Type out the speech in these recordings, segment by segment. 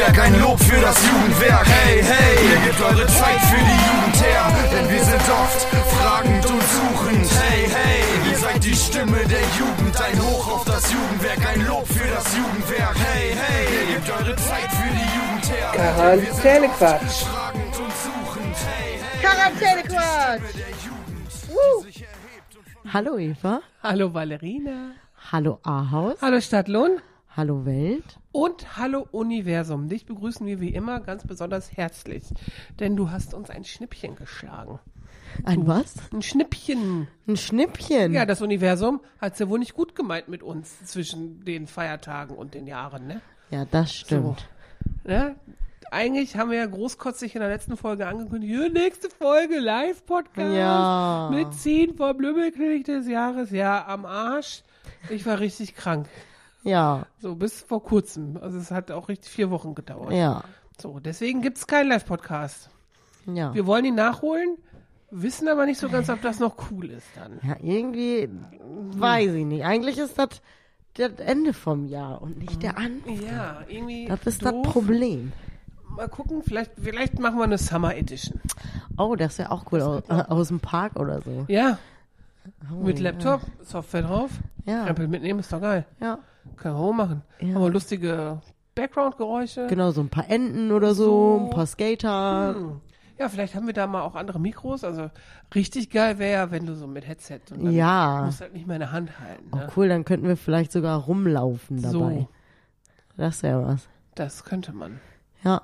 Jugendwerk, ein Lob für das Jugendwerk. Hey, hey, ihr gebt eure Zeit für die Jugend her, denn wir sind oft fragend und suchend. Hey, hey, ihr seid die Stimme der Jugend, ein Hoch auf das Jugendwerk, ein Lob für das Jugendwerk. Hey, hey, ihr gebt eure Zeit für die Jugend her. Quarantänequatsch. Fragend und suchend. Hey, hey, Quarantänequatsch. Hallo Eva. Hallo Valerina. Hallo Ahaus. Hallo Stadtlohn. Hallo Welt. Und hallo Universum. Dich begrüßen wir wie immer ganz besonders herzlich. Denn du hast uns ein Schnippchen geschlagen. Ein was? Ein Schnippchen. Ein Schnippchen. Ja, das Universum hat es ja wohl nicht gut gemeint mit uns zwischen den Feiertagen und den Jahren, ne? Ja, das stimmt. ne? Eigentlich haben wir ja großkotzig in der letzten Folge angekündigt, ja, nächste Folge Live-Podcast Ja. mit 10 vom Lümmelkönig des Jahres. Ja, am Arsch. Ich war richtig krank. Ja, So, bis vor kurzem. Also es hat auch richtig vier Wochen gedauert. ja, So, deswegen gibt's keinen Live-Podcast. ja. Wir wollen ihn nachholen, wissen aber nicht so ganz, ob das noch cool ist dann. Ja, irgendwie weiß ich nicht. Eigentlich ist das das Ende vom Jahr und nicht der Anfang. Ja, irgendwie. Das ist doof. das Problem. Mal gucken, vielleicht, vielleicht machen wir eine Summer Edition. Oh, das wäre auch cool aus, äh, aus dem Park oder so. Ja, Oh, mit ja. Laptop, Software drauf. Ja, Krempel mitnehmen, ist doch geil. ja. Können wir auch machen. Ja. Haben wir lustige Background-Geräusche. Genau, so ein paar Enten oder so, So. ein paar Skater. Hm. Ja, vielleicht haben wir da mal auch andere Mikros. Also richtig geil wäre ja, wenn du so mit Headset und dann Ja. musst halt nicht mehr in der Hand halten. Oh, Ne? cool, dann könnten wir vielleicht sogar rumlaufen dabei. so, Das wäre was. das könnte man. Ja,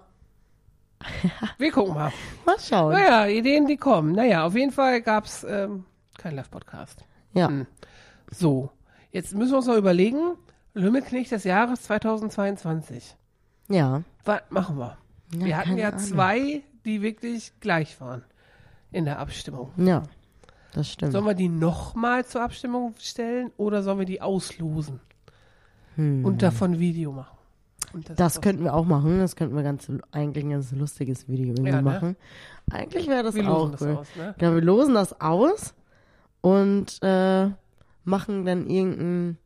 Wir gucken mal. mal schauen. Naja, Ideen, die kommen. Naja, auf jeden Fall gab's ähm, keinen Live-Podcast. Ja, Hm. So, jetzt müssen wir uns noch überlegen, Lümmelknecht des Jahres 2022. ja. Was machen wir? Ja, wir hatten ja Ahnung. zwei, die wirklich gleich waren in der Abstimmung. Ja, das stimmt. Sollen wir die nochmal zur Abstimmung stellen oder sollen wir die auslosen und davon Video machen? Hm. Das ist könnten wir auch machen. Das könnten wir ganz, eigentlich ein ganz lustiges Video irgendwie Ja, ne? machen. Eigentlich wäre das wir auch losen das cool. aus, ne? Ja, wir losen das aus und äh, machen dann irgendein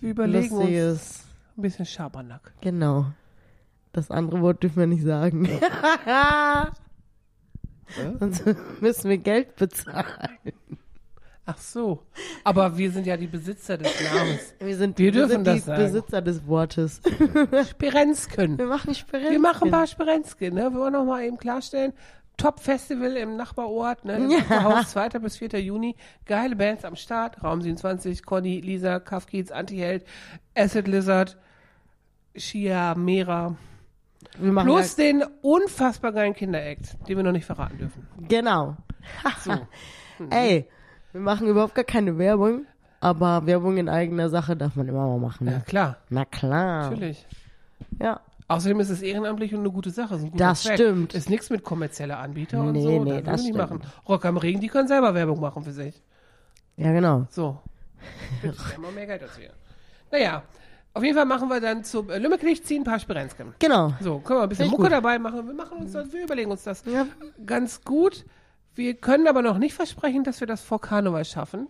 Wir überlegen uns lustiges. ein bisschen Schabernack. Genau. Das andere Wort dürfen wir nicht sagen. Sonst müssen wir Geld bezahlen. Ach so. Aber wir sind ja die Besitzer des Namens. Wir sind, Wir dürfen sind das die sagen. Besitzer des Wortes. Spirensken. Wir machen Sperren. Wir machen ein paar Spirensken, ne? Wir wollen noch mal eben klarstellen. Top-Festival im Nachbarort, ne? Im Ja. Nachbarhaus, 2. bis 4. Juni. Geile Bands am Start. Raum 27, Conny, Lisa, Kafkiez, Antiheld, Acid Lizard, Shia, Mera. Wir machen Plus den unfassbar geilen Kinderakt, den wir noch nicht verraten dürfen. halt, genau. So. Ey, wir machen überhaupt gar keine Werbung, aber Werbung in eigener Sache darf man immer mal machen. Ja, Ne? klar. Na klar. Natürlich. Ja. Außerdem ist es ehrenamtlich und eine gute Sache. Ein Das Zweck. stimmt. Ist nichts mit kommerzieller Anbieter und Nee, so. nee, das, das stimmt. machen. Rock am Ring, die können selber Werbung machen für sich. Ja, genau. So. Immer mehr Geld als wir. Naja, auf jeden Fall machen wir dann zum äh, Lümmelknecht ziehen ein paar Spirenzken. Genau. So, können wir ein bisschen Mucke gut. dabei machen. Wir machen uns das, wir überlegen uns das Ja. ganz gut. Wir können aber noch nicht versprechen, dass wir das vor Karneval schaffen,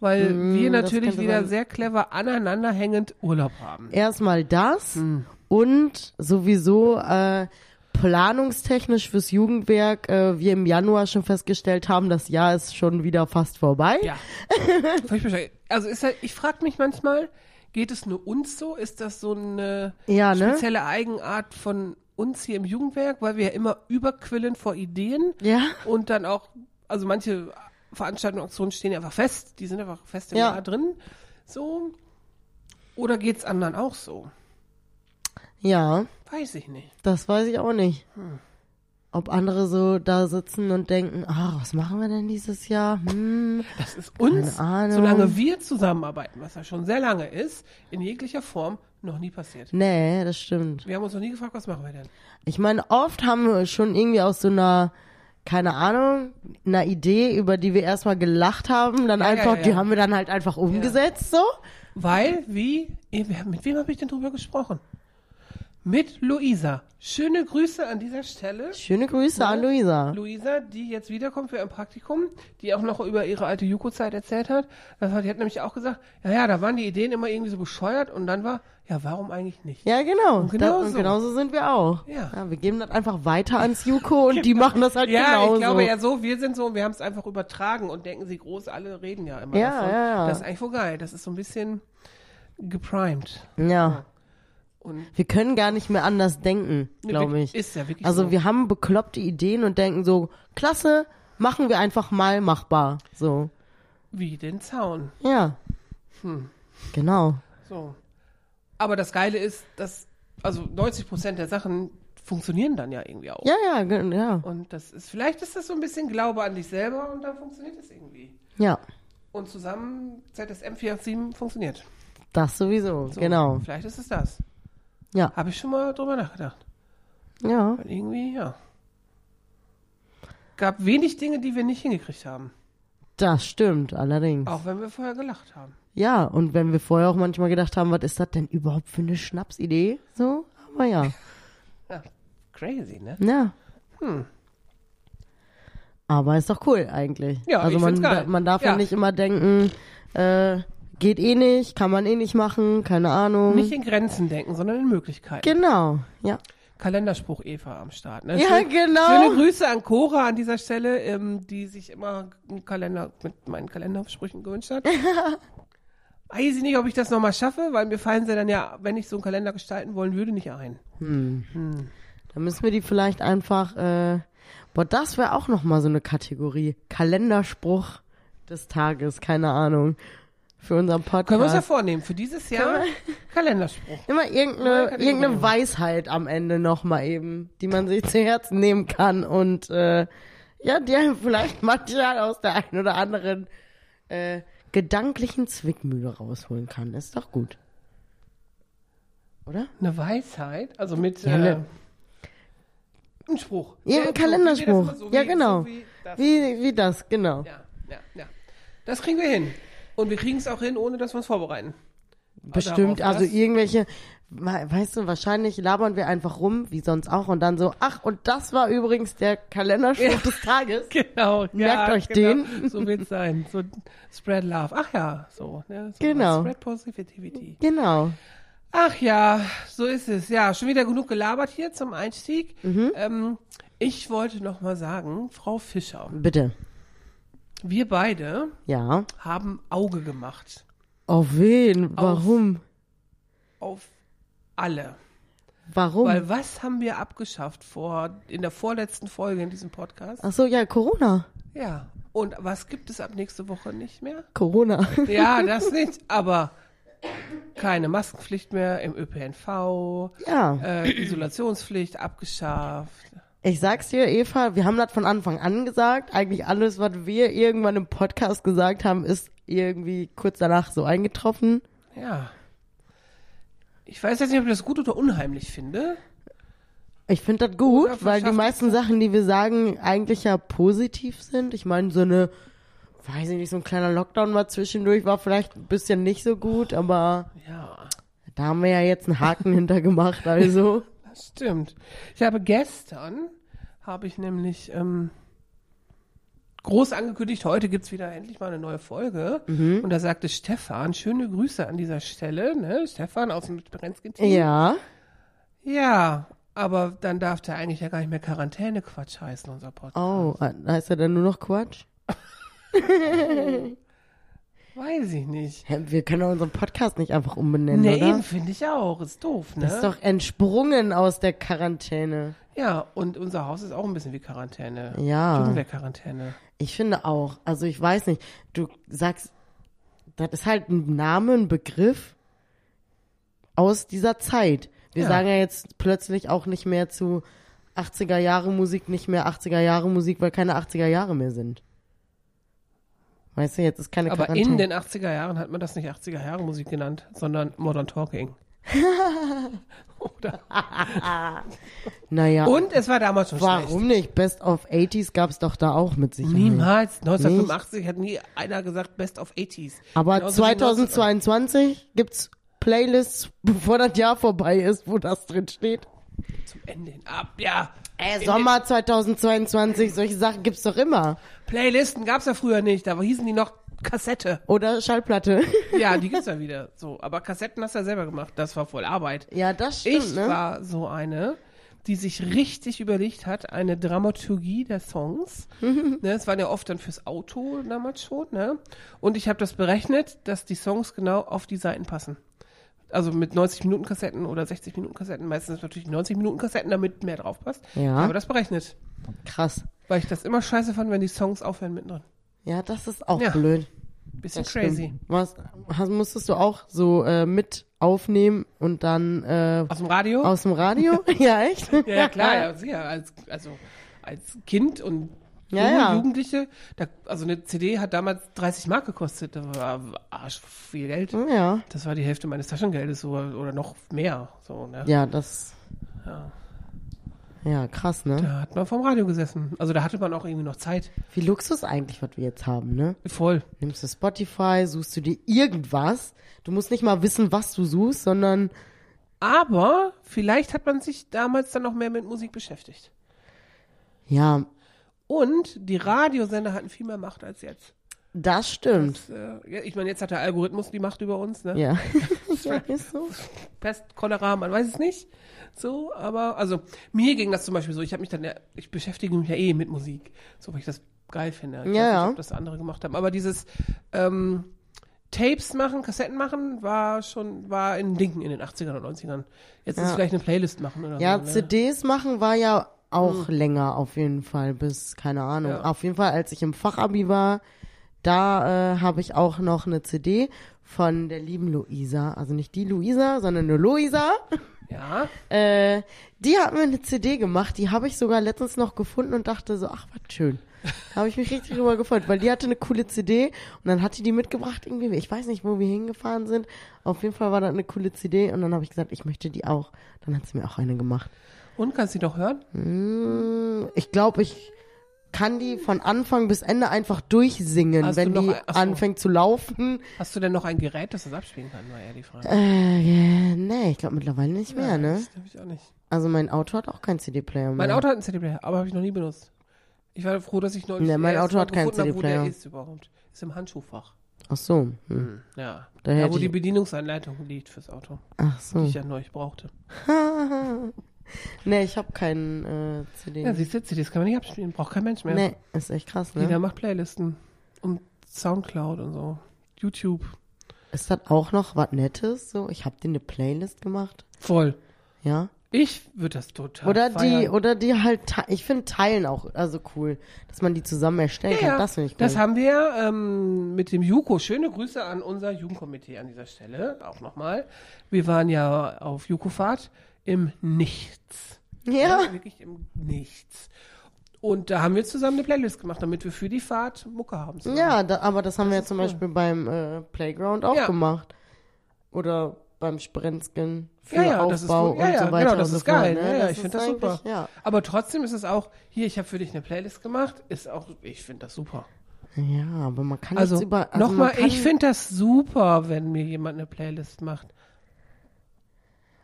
weil wir Mm, das natürlich wieder sein. sehr clever aneinanderhängend Urlaub haben. Erstmal das Hm. Und sowieso äh, planungstechnisch fürs Jugendwerk, äh, wir im Januar schon festgestellt haben, das Jahr ist schon wieder fast vorbei. Ja. Also ist halt, ich frage mich manchmal, geht es nur uns so? Ist das so eine Ja, ne? spezielle Eigenart von uns hier im Jugendwerk, weil wir ja immer überquillen vor Ideen Ja. und dann auch, also manche Veranstaltungen, Aktionen stehen ja einfach fest, die sind einfach fest im Ja. Jahr drin. So. Oder geht's anderen auch so? Ja, Weiß ich nicht. das weiß ich auch nicht. Hm. Ob andere so da sitzen und denken, ah, was machen wir denn dieses Jahr? Hm, Das ist uns, solange wir zusammenarbeiten, was ja schon sehr lange ist, in jeglicher Form noch nie passiert. nee, das stimmt. Wir haben uns noch nie gefragt, was machen wir denn? Ich meine, oft haben wir schon irgendwie aus so einer, keine Ahnung, einer Idee, über die wir erstmal gelacht haben, dann Ja, einfach, ja, die ja. haben wir dann halt einfach umgesetzt, so. Weil, wie, eh, mit wem habe ich denn drüber gesprochen? Mit Luisa. Schöne Grüße an dieser Stelle. Schöne Grüße an Luisa. Luisa, die jetzt wiederkommt für ein Praktikum, die auch noch über ihre alte Juko-Zeit erzählt hat. Das hat, die hat nämlich auch gesagt, ja, ja, da waren die Ideen immer irgendwie so bescheuert und dann war, ja, warum eigentlich nicht? Ja, genau. Und genau da, so. genauso sind wir auch. Ja. wir geben das einfach weiter ans Juko und die machen das halt Ja, genauso. ich glaube ja so, wir sind so, wir haben es einfach übertragen und denken sie groß, alle reden ja immer Ja, davon. ja, ja. Das ist eigentlich voll geil. Das ist so ein bisschen geprimed. Ja. Und Wir können gar nicht mehr anders denken, glaube ich. Ist ja wirklich Also so. wir haben bekloppte Ideen und denken so, klasse, machen wir einfach mal machbar. So. Wie den Zaun. Ja. Hm. Genau. So. Aber das Geile ist, dass, also 90 Prozent der Sachen funktionieren dann ja irgendwie auch. Ja, ja, ja. Und das ist, vielleicht ist das so ein bisschen Glaube an dich selber und dann funktioniert es irgendwie. Ja. Und zusammen ZSM 487 funktioniert. Das sowieso. So, Genau. Vielleicht ist es das. Ja. Habe ich schon mal drüber nachgedacht. Ja. Weil irgendwie, ja. Gab wenig Dinge, die wir nicht hingekriegt haben. Das stimmt, allerdings. Auch wenn wir vorher gelacht haben. Ja, und wenn wir vorher auch manchmal gedacht haben, was ist das denn überhaupt für eine Schnapsidee? So, aber ja. Ja, crazy, ne? Ja. Hm. Aber ist doch cool eigentlich. Ja, also man, da- man darf ja. Ja. nicht immer denken, äh, geht eh nicht, kann man eh nicht machen, keine Ahnung. Nicht in Grenzen denken, sondern in Möglichkeiten. genau, ja. Kalenderspruch Eva am Start. Ne? Ja, Schön- genau. Schöne Grüße an Cora an dieser Stelle, ähm, die sich immer einen Kalender mit meinen Kalendersprüchen gewünscht hat. Weiß ich nicht, ob ich das nochmal schaffe, weil mir fallen sie dann ja, wenn ich so einen Kalender gestalten wollen würde, nicht ein. Dann müssen wir die vielleicht einfach, äh, boah, das wäre auch nochmal so eine Kategorie. Kalenderspruch des Tages, keine Ahnung. Für unseren Podcast. Können wir uns ja vornehmen, für dieses Jahr Kalenderspruch. Immer irgendeine, Kategorie. irgendeine Weisheit am Ende nochmal eben, die man sich zu Herzen nehmen kann und äh, ja, die einem vielleicht manchmal aus der einen oder anderen äh, gedanklichen Zwickmühle rausholen kann. Ist doch gut. Oder? Eine Weisheit, also mit Ja, äh, ne- ein Spruch. Ja, ein so, Kalenderspruch. wie so, Ja, wie- genau. So wie das. Wie, wie das, genau. Ja, ja, ja. Das kriegen wir hin. Und wir kriegen es auch hin, ohne dass wir uns vorbereiten. Bestimmt, also irgendwelche, we- weißt du, wahrscheinlich labern wir einfach rum, wie sonst auch, und dann so, ach, und das war übrigens der Kalenderspruch Ja. des Tages. Genau. Merkt euch genau. den. So wird es sein. So spread love. Ach ja, so. Ne, so Genau. Spread positivity. Genau. Ach ja, so ist es. Ja, schon wieder genug gelabert hier zum Einstieg. Mhm. Ähm, ich wollte noch mal sagen, Frau Fischer, Bitte. Wir beide Ja. haben Auge gemacht Auf wen? Warum? auf alle. Warum? Weil was haben wir abgeschafft vor in der vorletzten Folge in diesem Podcast? Ach so, ja, Corona. Ja. Und was gibt es ab nächste Woche nicht mehr? Corona. Ja, das nicht, aber keine Maskenpflicht mehr im ÖPNV, ja. äh, Isolationspflicht abgeschafft. Ich sag's dir, Eva, wir haben das von Anfang an gesagt. Eigentlich alles, was wir irgendwann im Podcast gesagt haben, ist irgendwie kurz danach so eingetroffen. Ja. Ich weiß jetzt nicht, ob ich das gut oder unheimlich finde. Ich finde das gut, Oder weil die meisten Sachen, die wir sagen, eigentlich ja positiv sind. Ich meine, so eine, weiß ich nicht, so ein kleiner Lockdown mal zwischendurch war vielleicht ein bisschen nicht so gut, aber Ja, da haben wir ja jetzt einen Haken hinter gemacht, also. Stimmt. Ich habe gestern, habe ich nämlich ähm, groß angekündigt, heute gibt's wieder endlich mal eine neue Folge. Mhm. Und da sagte Stefan, schöne Grüße an dieser Stelle, ne? Stefan aus dem Berenzki-Team. Ja. Ja, aber dann darf der eigentlich ja gar nicht mehr Quarantäne-Quatsch heißen, unser Podcast. Oh, heißt er dann nur noch Quatsch? Weiß ich nicht. Wir können doch unseren Podcast nicht einfach umbenennen, Nee, oder? eben, finde ich auch. Ist doof, ne? Das ist doch entsprungen aus der Quarantäne. ja, und unser Haus ist auch ein bisschen wie Quarantäne. Ja. Jugendwehr-Quarantäne. Ich finde auch. Also ich weiß nicht. Du sagst, das ist halt ein Name, ein Begriff aus dieser Zeit. Wir Ja. sagen ja jetzt plötzlich auch nicht mehr zu 80er Jahre Musik, nicht mehr 80er Jahre Musik, weil keine 80er Jahre mehr sind. Weißt du, jetzt ist keine Aber Quarantäne. in den 80er Jahren hat man das nicht 80er Jahre Musik genannt, sondern Modern Talking. Oder? naja, Und es war damals schon schlecht. warum nicht? Best of 80s gab's doch da auch mit Sicherheit. Niemals. 1985 hat nie einer gesagt Best of 80s. Aber Genauso wie 2022 gibt's Playlists, bevor das Jahr vorbei ist, wo das drin steht? Zum Ende hin. Ab, ja. Ey, Sommer 2022, solche Sachen gibt's doch immer. Playlisten gab's ja früher nicht, da hießen die noch Kassette. Oder Schallplatte. Ja, die gibt's ja wieder. So, aber Kassetten hast du ja selber gemacht. Das war voll Arbeit. ja, das stimmt, Ich ne? war so eine, die sich richtig überlegt hat, eine Dramaturgie der Songs. ne, es waren ja oft dann fürs Auto damals schon, ne? Und ich habe das berechnet, dass die Songs genau auf die Seiten passen. Also mit 90 Minuten Kassetten oder 60 Minuten Kassetten, meistens natürlich 90 Minuten Kassetten, damit mehr drauf passt. Ja. Ich habe das berechnet, Krass. weil ich das immer scheiße fand, wenn die Songs aufhören mittendrin. Ja, das ist auch Ja. blöd. Bisschen Das crazy. stimmt. Was, hast, musstest du auch so äh, mit aufnehmen und dann äh, Aus dem Radio? aus dem Radio? ja, echt? Ja, ja klar, ja, sicher. Als, also als Kind und Ja, ja. Jugendliche, da, also eine CD hat damals 30 Mark gekostet. Das war arsch viel Geld. Ja. Das war die Hälfte meines Taschengeldes so, oder noch mehr. So, ne? Ja, das. Ja. Ja, krass, ne? Da hat man vom Radio gesessen. Also da hatte man auch irgendwie noch Zeit. Wie Luxus eigentlich, was wir jetzt haben, ne? Voll. Nimmst du Spotify, suchst du dir irgendwas. Du musst nicht mal wissen, was du suchst, sondern Aber vielleicht hat man sich damals dann noch mehr mit Musik beschäftigt. ja, Und die Radiosender hatten viel mehr Macht als jetzt. das stimmt. Das, äh, ja, ich meine, jetzt hat der Algorithmus die Macht über uns, ne? Ja. ja, ist so. Pest, Cholera, man weiß es nicht. So, aber, also, mir ging das zum Beispiel so, ich habe mich dann, ja, ich beschäftige mich ja eh mit Musik, so, weil ich das geil finde. Ich Ja, weiß ja. nicht, ob das andere gemacht haben, aber dieses, ähm, Tapes machen, Kassetten machen, war schon, war ein Ding in den 80ern und 90ern. Jetzt ist Ja. vielleicht eine Playlist machen oder Ja, so. Ne? CDs machen war ja auch länger auf jeden Fall, bis, keine Ahnung. Ja. Auf jeden Fall, als ich im Fachabi war, da äh, habe ich auch noch eine CD von der lieben Luisa. Also nicht die Luisa, sondern eine Luisa. Ja, Äh, die hat mir eine CD gemacht, die habe ich sogar letztens noch gefunden und dachte so, ach, was schön. Da habe ich mich richtig drüber gefreut, weil die hatte eine coole CD und dann hat die die mitgebracht irgendwie. Ich weiß nicht, wo wir hingefahren sind. Auf jeden Fall war das eine coole CD und dann habe ich gesagt, ich möchte die auch. Dann hat sie mir auch eine gemacht. Und kannst du die noch hören? Mm, Ich glaube, ich kann die von Anfang bis Ende einfach durchsingen, Hast wenn du noch die ein- ach so. anfängt zu laufen. Hast du denn noch ein Gerät, das das abspielen kann, war eher die Frage. Äh, nee, ich glaube mittlerweile nicht mehr, ne? Das glaube ich auch nicht. Also mein Auto hat auch keinen CD-Player mehr. Mein Auto hat einen CD-Player, aber habe ich noch nie benutzt. Ich war froh, dass ich neulich Nee, mein erst Auto mal hat keinen gefunden habe, wo der CD-Player. ist überhaupt. Ist im Handschuhfach. Ach so. Hm. Ja. Da Da, hätte wo die Bedienungsanleitung liegt fürs Auto, Ach die so. ich ja neu brauchte. nee, ich habe keinen äh, CD. Ja, siehst du, CDs kann man nicht abspielen, braucht kein Mensch mehr. nee, ist echt krass, Jeder ne? macht Playlisten und Soundcloud und so. YouTube. Ist das auch noch was Nettes? So, ich habe dir eine Playlist gemacht. Voll. Ja. Ich würde das total Oder die, feiern. oder die halt, ich finde Teilen auch, also cool, dass man die zusammen erstellen Ja, kann. Das finde ich cool. Das haben wir ähm, mit dem Juko. Schöne Grüße an unser Jugendkomitee an dieser Stelle. Auch nochmal. Wir waren ja auf Juko-Fahrt im Nichts. ja. Wirklich im Nichts. Und da haben wir zusammen eine Playlist gemacht, damit wir für die Fahrt Mucke haben. zusammen. Ja, da, aber das haben wir ja ist zum cool. Beispiel beim äh, Playground auch Ja. gemacht. Oder beim Sprenzgen für Ja, ja, das ist Aufbau cool. Ja, und ja, so weiter genau, das ist geil. Ja, ne? ja, Das ich ist finde das super. Ja. Aber trotzdem ist es auch, hier, ich habe für dich eine Playlist gemacht, ist auch, ich finde das super. ja, aber man kann Also, nichts über... Also nochmal, ich finde das super, wenn mir jemand eine Playlist macht.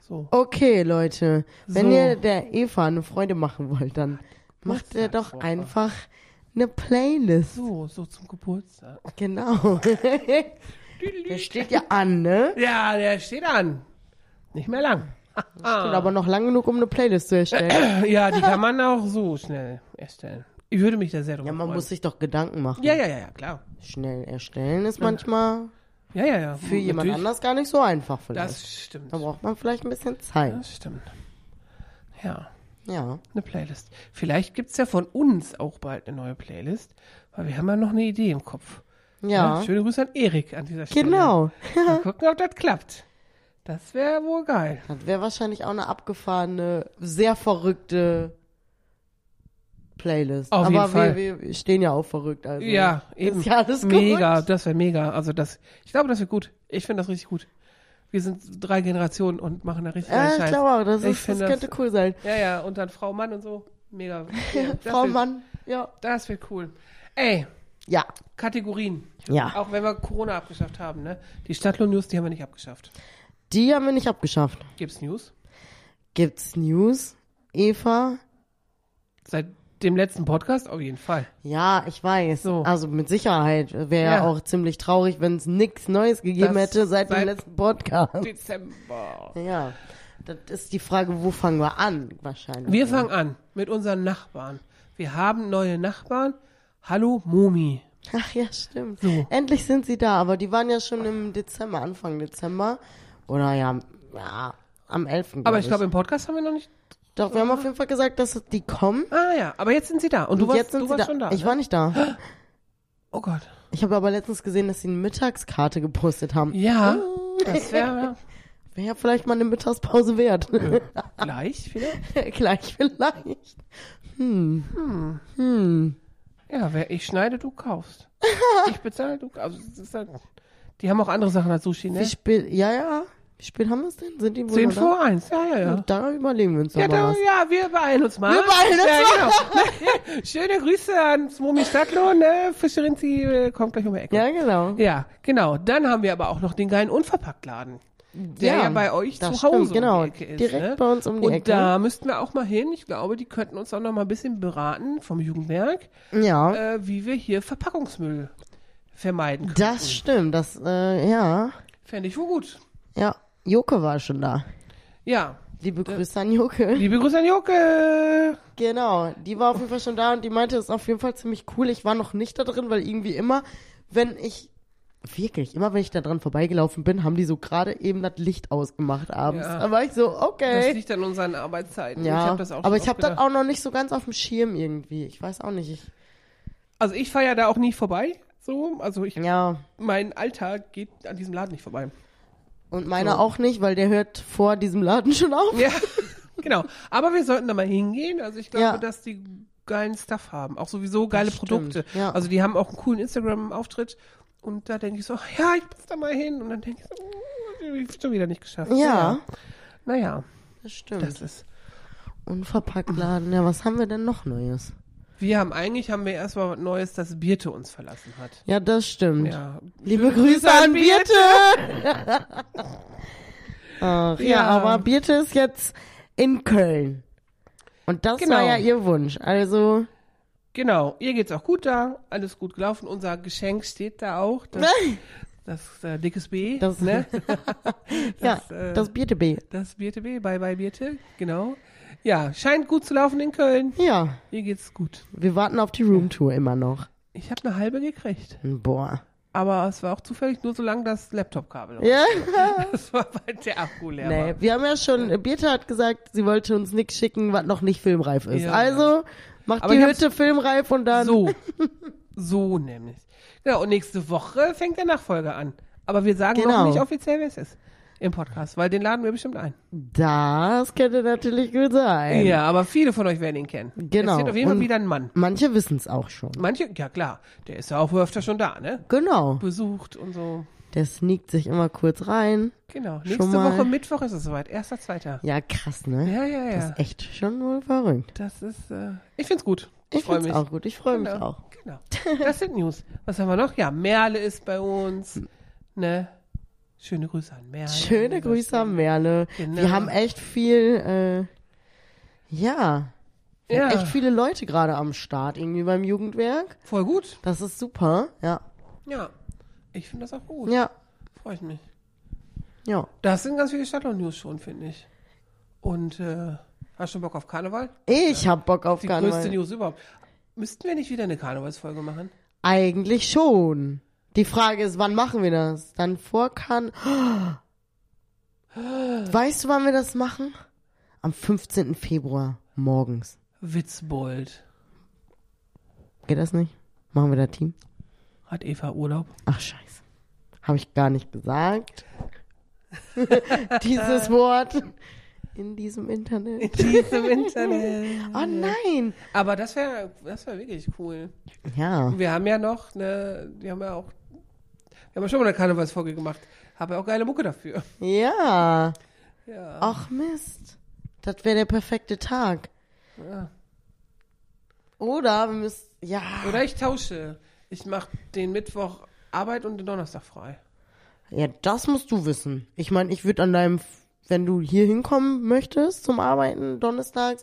So. Okay, Leute, wenn So. ihr der Eva eine Freude machen wollt, dann macht ihr doch Geburtstagswoche. einfach eine Playlist. So, so zum Geburtstag. Genau. der steht ja an, ne? Ja, der steht an. Nicht mehr lang. Steht aber noch lang genug, um eine Playlist zu erstellen. Ja, die kann man auch so schnell erstellen. Ich würde mich da sehr drüber Ja, man freuen. muss sich doch Gedanken machen. ja, ja, ja, ja, klar. Schnell erstellen ist manchmal Ja, ja, ja. für jemand Natürlich. anders gar nicht so einfach vielleicht. Das stimmt. da braucht man vielleicht ein bisschen Zeit. Das stimmt. Ja, Ja. eine Playlist. Vielleicht gibt's ja von uns auch bald eine neue Playlist, weil wir haben ja noch eine Idee im Kopf. Ja. schöne Grüße an Erik an dieser Stelle. Genau. Mal gucken, ob das klappt. Das wäre wohl geil. Das wäre wahrscheinlich auch eine abgefahrene, sehr verrückte Playlist. Auf Aber jeden Fall. Wir, wir stehen ja auch verrückt. Also Ja, eben. Ist ja alles gut. mega, das wäre mega. Also das, ich glaube, das wird gut. Ich finde das richtig gut. Wir sind drei Generationen und machen da richtig Ja, geilen ich Scheiß. glaube auch, das, ist, das könnte das- cool sein. Ja, ja, und dann Frau, Mann und so. Mega. Das Frau wird, Mann, ja. Das wird cool. Ey, Ja. Kategorien. Ja. Auch wenn wir Corona abgeschafft haben, ne? Die Stadtlohn-News, die haben wir nicht abgeschafft. Die haben wir nicht abgeschafft. Gibt's News? Gibt's News, Eva? Seit dem letzten Podcast auf jeden Fall. Ja, ich weiß. So. Also mit Sicherheit. Wäre ja. Auch ziemlich traurig, wenn es nichts Neues gegeben Das hätte seit, dem seit- letzten Podcast. Dezember. Ja. Das ist die Frage, wo fangen wir an? Wahrscheinlich. Wir fangen an mit unseren Nachbarn. Wir haben neue Nachbarn. Hallo Momi. Ach ja, stimmt. So. Endlich sind sie da, aber die waren ja schon im Dezember, Anfang Dezember. Oder ja, ja am 11. Aber ich glaube, im Podcast haben wir noch nicht. Doch, wir haben auf jeden Fall gesagt, dass die kommen. Ah ja, aber jetzt sind sie da. Und du Und warst, jetzt sind du sie warst da. schon da. Ich ne? war nicht da. Oh Gott. Ich habe aber letztens gesehen, dass sie eine Mittagskarte gepostet haben. Ja, das wäre Wäre ja vielleicht mal eine Mittagspause wert. gleich wieder. Gleich vielleicht. Ja, wer ich schneide, du kaufst. Ich bezahle, du kaufst. Das ist halt, die haben auch andere Sachen als Sushi, ne? Wie spät, ja, ja. Wie spät haben wir es denn? Sind die wohl 10 noch da? vor 1, ja, ja, ja. Da überlegen wir uns Ja, doch mal da, was. ja, wir beeilen uns mal. Wir beeilen uns ja, genau. Schöne Grüße an Smomi Stadtlohn, ne? Fischerinzi äh, kommt gleich um die Ecke. Ja, genau. Ja, genau. Dann haben wir aber auch noch den geilen Unverpacktladen, der ja, bei euch zu Hause stimmt, genau. um die Ecke ist. Direkt ne? bei uns um die Und Ecke. da müssten wir auch mal hin. Ich glaube, die könnten uns auch noch mal ein bisschen beraten vom Jugendwerk, Ja, äh, wie wir hier Verpackungsmüll vermeiden können. das stimmt. Das, äh, ja. Fände ich wohl gut. Ja, Joke war schon da. Ja. Liebe Grüße an Joke. Liebe Grüße an Joke. Genau, die war auf jeden Fall schon da und die meinte, es ist auf jeden Fall ziemlich cool. Ich war noch nicht da drin, weil irgendwie immer, wenn ich, wirklich, immer wenn ich da dran vorbeigelaufen bin, haben die so gerade eben das Licht ausgemacht abends. Ja. Da war ich so, Das okay. liegt an unseren Arbeitszeiten. Ja, ich hab das auch aber ich habe das auch noch nicht so ganz auf dem Schirm irgendwie. Ich weiß auch nicht. Ich, Also ich fahre ja da auch nie vorbei. So, also ich, ja, mein Alltag geht an diesem Laden nicht vorbei. Und meiner So. auch nicht, weil der hört vor diesem Laden schon auf. Ja, genau. Aber wir sollten da mal hingehen. Also ich glaube, Ja. dass die geilen Stuff haben. Auch sowieso geile Produkte. ja. Also die haben auch einen coolen Instagram-Auftritt. Und da denke ich so, ja, ich muss da mal hin. Und dann denke ich so, oh, ich schon wieder nicht geschafft. Ja, Naja, das stimmt. das ist. Unverpackt Laden. Ja, was haben wir denn noch Neues? Wir haben eigentlich, haben wir erstmal was Neues, dass Birte uns verlassen hat. Ja, das stimmt. Ja. Liebe Grüße an Birte! Ach, ja. Ja. aber Birte ist jetzt in Köln. Und das Genau. war ja ihr Wunsch. Also, Genau, ihr geht's auch gut da, alles gut gelaufen. Unser Geschenk steht da auch. Das, das äh, dickes B, Das- ne? ja, äh, das Birte B. Das Birte B, bye bye Birte, genau. Ja, scheint gut zu laufen in Köln. Ja, Mir geht's gut. wir warten auf die Roomtour immer noch. Ich habe eine halbe gekriegt, Boah. aber es war auch zufällig nur so lang das Laptop-Kabel. Ja? Das war, weil der Akku leer Nee, war. wir haben ja schon, Birte hat gesagt, sie wollte uns nichts schicken, was noch nicht filmreif ist. Ja. Also, macht Aber die Hütte filmreif und dann. So, so nämlich. Genau, und nächste Woche fängt der Nachfolger an. Aber wir sagen Genau. noch nicht offiziell, wer es ist im Podcast, weil den laden wir bestimmt ein. Das könnte natürlich gut sein. Ja, aber viele von euch werden ihn kennen. Genau. Es wird auf jeden Fall wieder ein Mann. Manche wissen es auch schon. Manche, ja klar, der ist ja auch öfter schon da, ne? Genau. Besucht und so. Der sneakt sich immer kurz rein. Genau. Schon Nächste mal. Woche Mittwoch ist es soweit. Erster, zweiter. Ja, krass, ne? Ja, ja, Das ja. ist echt schon wohl verrückt. Das ist, äh, ich find's gut. Ich, Ich freue mich. auch gut. Ich freue mich Genau. auch. Genau. Das sind News. Was haben wir noch? Ja, Merle ist bei uns. Ne? Schöne Grüße an Merle. Schöne Grüße an Merle. Genau. Wir haben echt viel, äh, ja, Ja, echt viele Leute gerade am Start irgendwie beim Jugendwerk. voll gut. Das ist super. Ja, Ja. Ich finde das auch gut. ja, Freue ich mich. ja. Das sind ganz viele Stadtland-News schon, finde ich. Und, äh, hast du Bock auf Karneval? Ich hab Bock auf Die größte Karneval. News überhaupt. Müssten wir nicht wieder eine Karnevalsfolge machen? Eigentlich schon. Die Frage ist, wann machen wir das? Dann vor Karn... Weißt du, wann wir das machen? Am 15. Februar morgens. Witzbold. Geht das nicht? Machen wir da Team? Hat Eva Urlaub? Ach, scheiße. Habe ich gar nicht gesagt. Dieses Wort in diesem Internet. In diesem Internet. Oh nein. Aber das wäre das wär wirklich cool. Ja. Wir haben ja noch eine, wir haben ja auch, wir haben ja schon mal eine Karnevalsfolge gemacht. Habe ja auch geile Mucke dafür. Ja. Ja. Ach Mist. Das wäre der perfekte Tag. ja. Oder wir müssen. Ja. Oder ich tausche. Ich mache den Mittwoch Arbeit und den Donnerstag frei. Ja, das musst du wissen. Ich meine, ich würde an deinem, wenn du hier hinkommen möchtest zum Arbeiten donnerstags,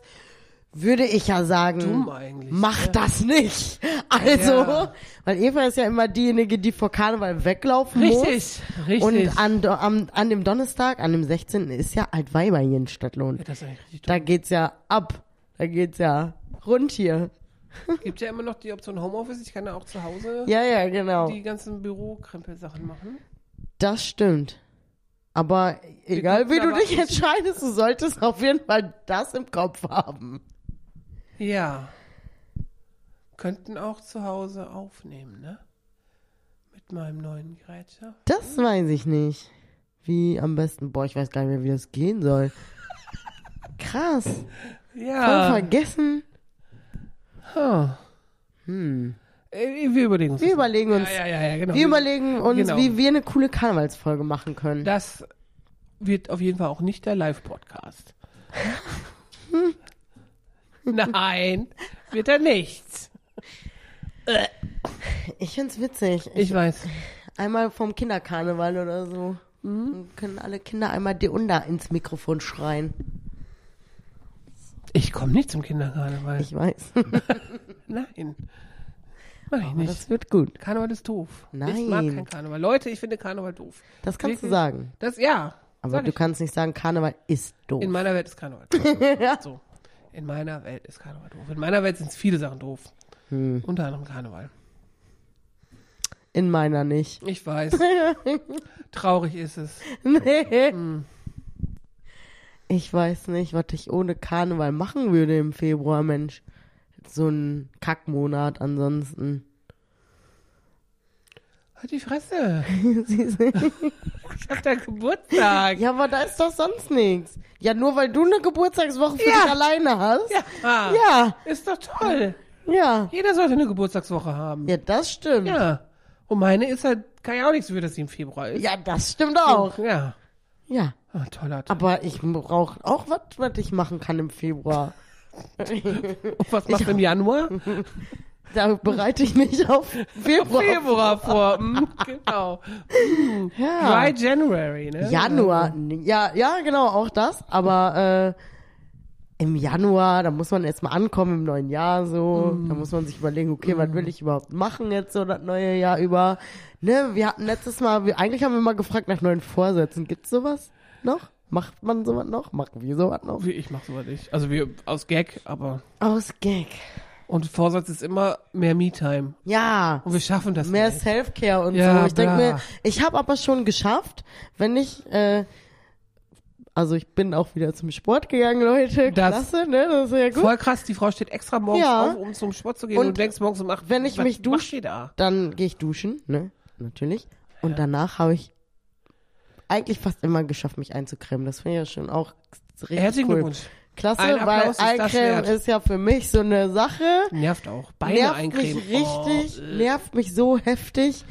würde ich ja sagen, mach ne? das nicht. Also, Ja. weil Eva ist ja immer diejenige, die vor Karneval weglaufen muss. Richtig, richtig. Und an, am, an dem Donnerstag, an dem 16. ist ja Altweiber hier in Stadtlohn. ja, das ist richtig Da geht's ja ab. Da geht's ja rund hier. Gibt ja immer noch die Option Homeoffice. Ich kann ja auch zu Hause Ja, ja, genau. die ganzen Bürokrempelsachen machen. Das stimmt. Aber egal wie du dich entscheidest, du solltest auf jeden Fall das im Kopf haben. Ja. Könnten auch zu Hause aufnehmen, ne? Mit meinem neuen Gerätchen. Das weiß ich nicht. Wie am besten. Boah, ich weiß gar nicht mehr, wie das gehen soll. Krass. Voll Ja. vergessen. Huh. Hm. Äh, Wir überlegen uns. Wir überlegen uns, Ja, ja, ja, ja, genau. wir überlegen uns, Genau. wie wir eine coole Karnevalsfolge machen können. Das wird auf jeden Fall auch nicht der Live-Podcast. Nein, wird er nicht. Ich find's witzig. Ich weiß. Einmal vom Kinderkarneval oder so. Mhm. Können alle Kinder einmal die Under ins Mikrofon schreien. Ich komme nicht zum Kinderkarneval. Ich weiß. Nein. Mach ich Aber nicht. das wird gut. Karneval ist doof. Ich Nein. mag kein Karneval. Leute, ich finde Karneval doof. Das kannst du Wirklich? sagen. Das, ja. Aber du ich. kannst nicht sagen, Karneval ist doof. In meiner Welt ist Karneval doof. So. In meiner Welt ist Karneval doof. In meiner Welt sind viele Sachen doof. Hm. Unter anderem Karneval. In meiner nicht. Ich weiß. Traurig ist es. Nee. Hm. Ich weiß nicht, was ich ohne Karneval machen würde im Februar, Mensch. So ein Kackmonat ansonsten. Halt die Fresse. Ich hab da Geburtstag. ja, aber da ist doch sonst nichts. Ja, nur weil du eine Geburtstagswoche für Ja. dich alleine hast. Ja. Ja, Ist doch toll. ja. Jeder sollte eine Geburtstagswoche haben. Ja, das stimmt. Ja, Ja. Und meine ist halt, kann ja auch nichts für, dass sie im Februar ist. das stimmt auch. Ja. Ja. Ah, toller Tag. Aber ich brauche auch was, was ich machen kann im Februar. Und was machst du im Januar? Da bereite ich mich auf Februar. Februar vor. Hm, genau. Ja. Dry January, ne? Januar. Ja, ja, genau, auch das. Aber äh, im Januar, da muss man erstmal ankommen im neuen Jahr so. Da muss man sich überlegen, okay, was will ich überhaupt machen jetzt so das neue Jahr über. Ne, wir hatten letztes Mal, wir, eigentlich haben wir mal gefragt nach neuen Vorsätzen. Gibt's sowas noch? Macht man sowas noch? Machen wir sowas noch? Ich mach sowas nicht. Also wir aus Gag, aber. Aus Gag. Und Vorsatz ist immer mehr Me-Time. Ja. Und wir schaffen das Mehr nicht. Self-Care und Ja, so. Ich denke mir, ich habe aber schon geschafft, wenn ich, äh, also ich bin auch wieder zum Sport gegangen, Leute. Das- Klasse, ne? Das ist ja gut. Voll krass, die Frau steht extra morgens Ja. auf, um zum Sport zu gehen. Und Und, du denkst morgens um 8 wenn ich mich was dusch- macht die da? Dann gehe ich duschen, ne? Natürlich. Und danach habe ich eigentlich fast immer geschafft, mich einzucremen. Das finde ich ja schon auch richtig Herzlichen cool. Glückwunsch. Klasse, Ein weil ist Eincremen wert. ist ja für mich so eine Sache. Nervt auch. Beine nervt eincremen. mich richtig, Oh, nervt mich so heftig.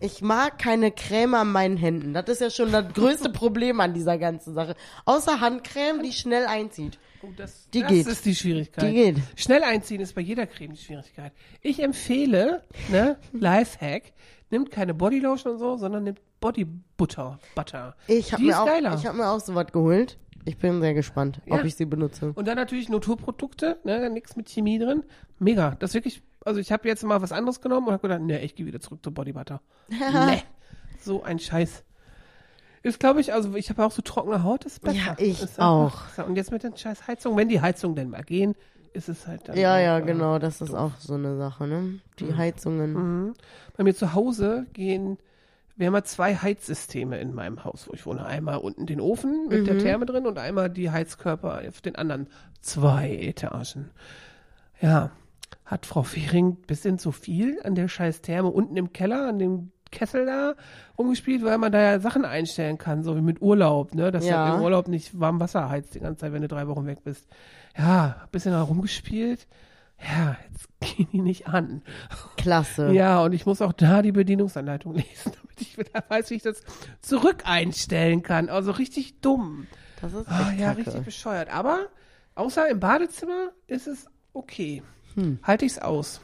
Ich mag keine Creme an meinen Händen. Das ist ja schon das größte Problem an dieser ganzen Sache. Außer Handcreme, die schnell einzieht. Oh, das, Die das geht. ist die Schwierigkeit. Die geht. Schnell einziehen ist bei jeder Creme die Schwierigkeit. Ich empfehle, ne, Lifehack, nimmt keine Bodylotion und so, sondern nimmt Bodybutter, Butter. Ich habe mir, ist auch- ich hab mir auch sowas geholt. Ich bin sehr gespannt, Ja. ob ich sie benutze. Und dann natürlich Naturprodukte, ne, nichts mit Chemie drin. Mega. Das ist wirklich, also ich habe jetzt mal was anderes genommen und habe gedacht, ne, ich gehe wieder zurück zu Bodybutter. ne. So ein Scheiß. Ist, glaube ich, also ich habe auch so trockene Haut, ist besser. Ja, ich ist auch. besser. Und jetzt mit den scheiß Heizungen, wenn die Heizungen denn mal gehen, ist es halt dann. Ja, ja, äh, genau, das ist auch so eine Sache, ne? Die Heizungen. Mhm. Bei mir zu Hause gehen, wir haben ja zwei Heizsysteme in meinem Haus, wo ich wohne. Einmal unten den Ofen mit Mhm. der Therme drin und einmal die Heizkörper auf den anderen zwei Etagen. Ja, hat Frau Fehring ein bisschen zu viel an der scheiß Therme unten im Keller, an dem Kessel da umgespielt, weil man da ja Sachen einstellen kann, so wie mit Urlaub, ne? Dass Ja. du im Urlaub nicht warm Wasser heizt die ganze Zeit, wenn du drei Wochen weg bist. Ja, ein bisschen da rumgespielt. Ja, jetzt gehen die nicht an. Klasse. Ja, und ich muss auch da die Bedienungsanleitung lesen, damit ich wieder weiß, wie ich das zurück einstellen kann. Also richtig dumm. Das ist echt Ah, ja, kacke. richtig bescheuert. Aber außer im Badezimmer ist es okay. Hm. Halte ich's aus.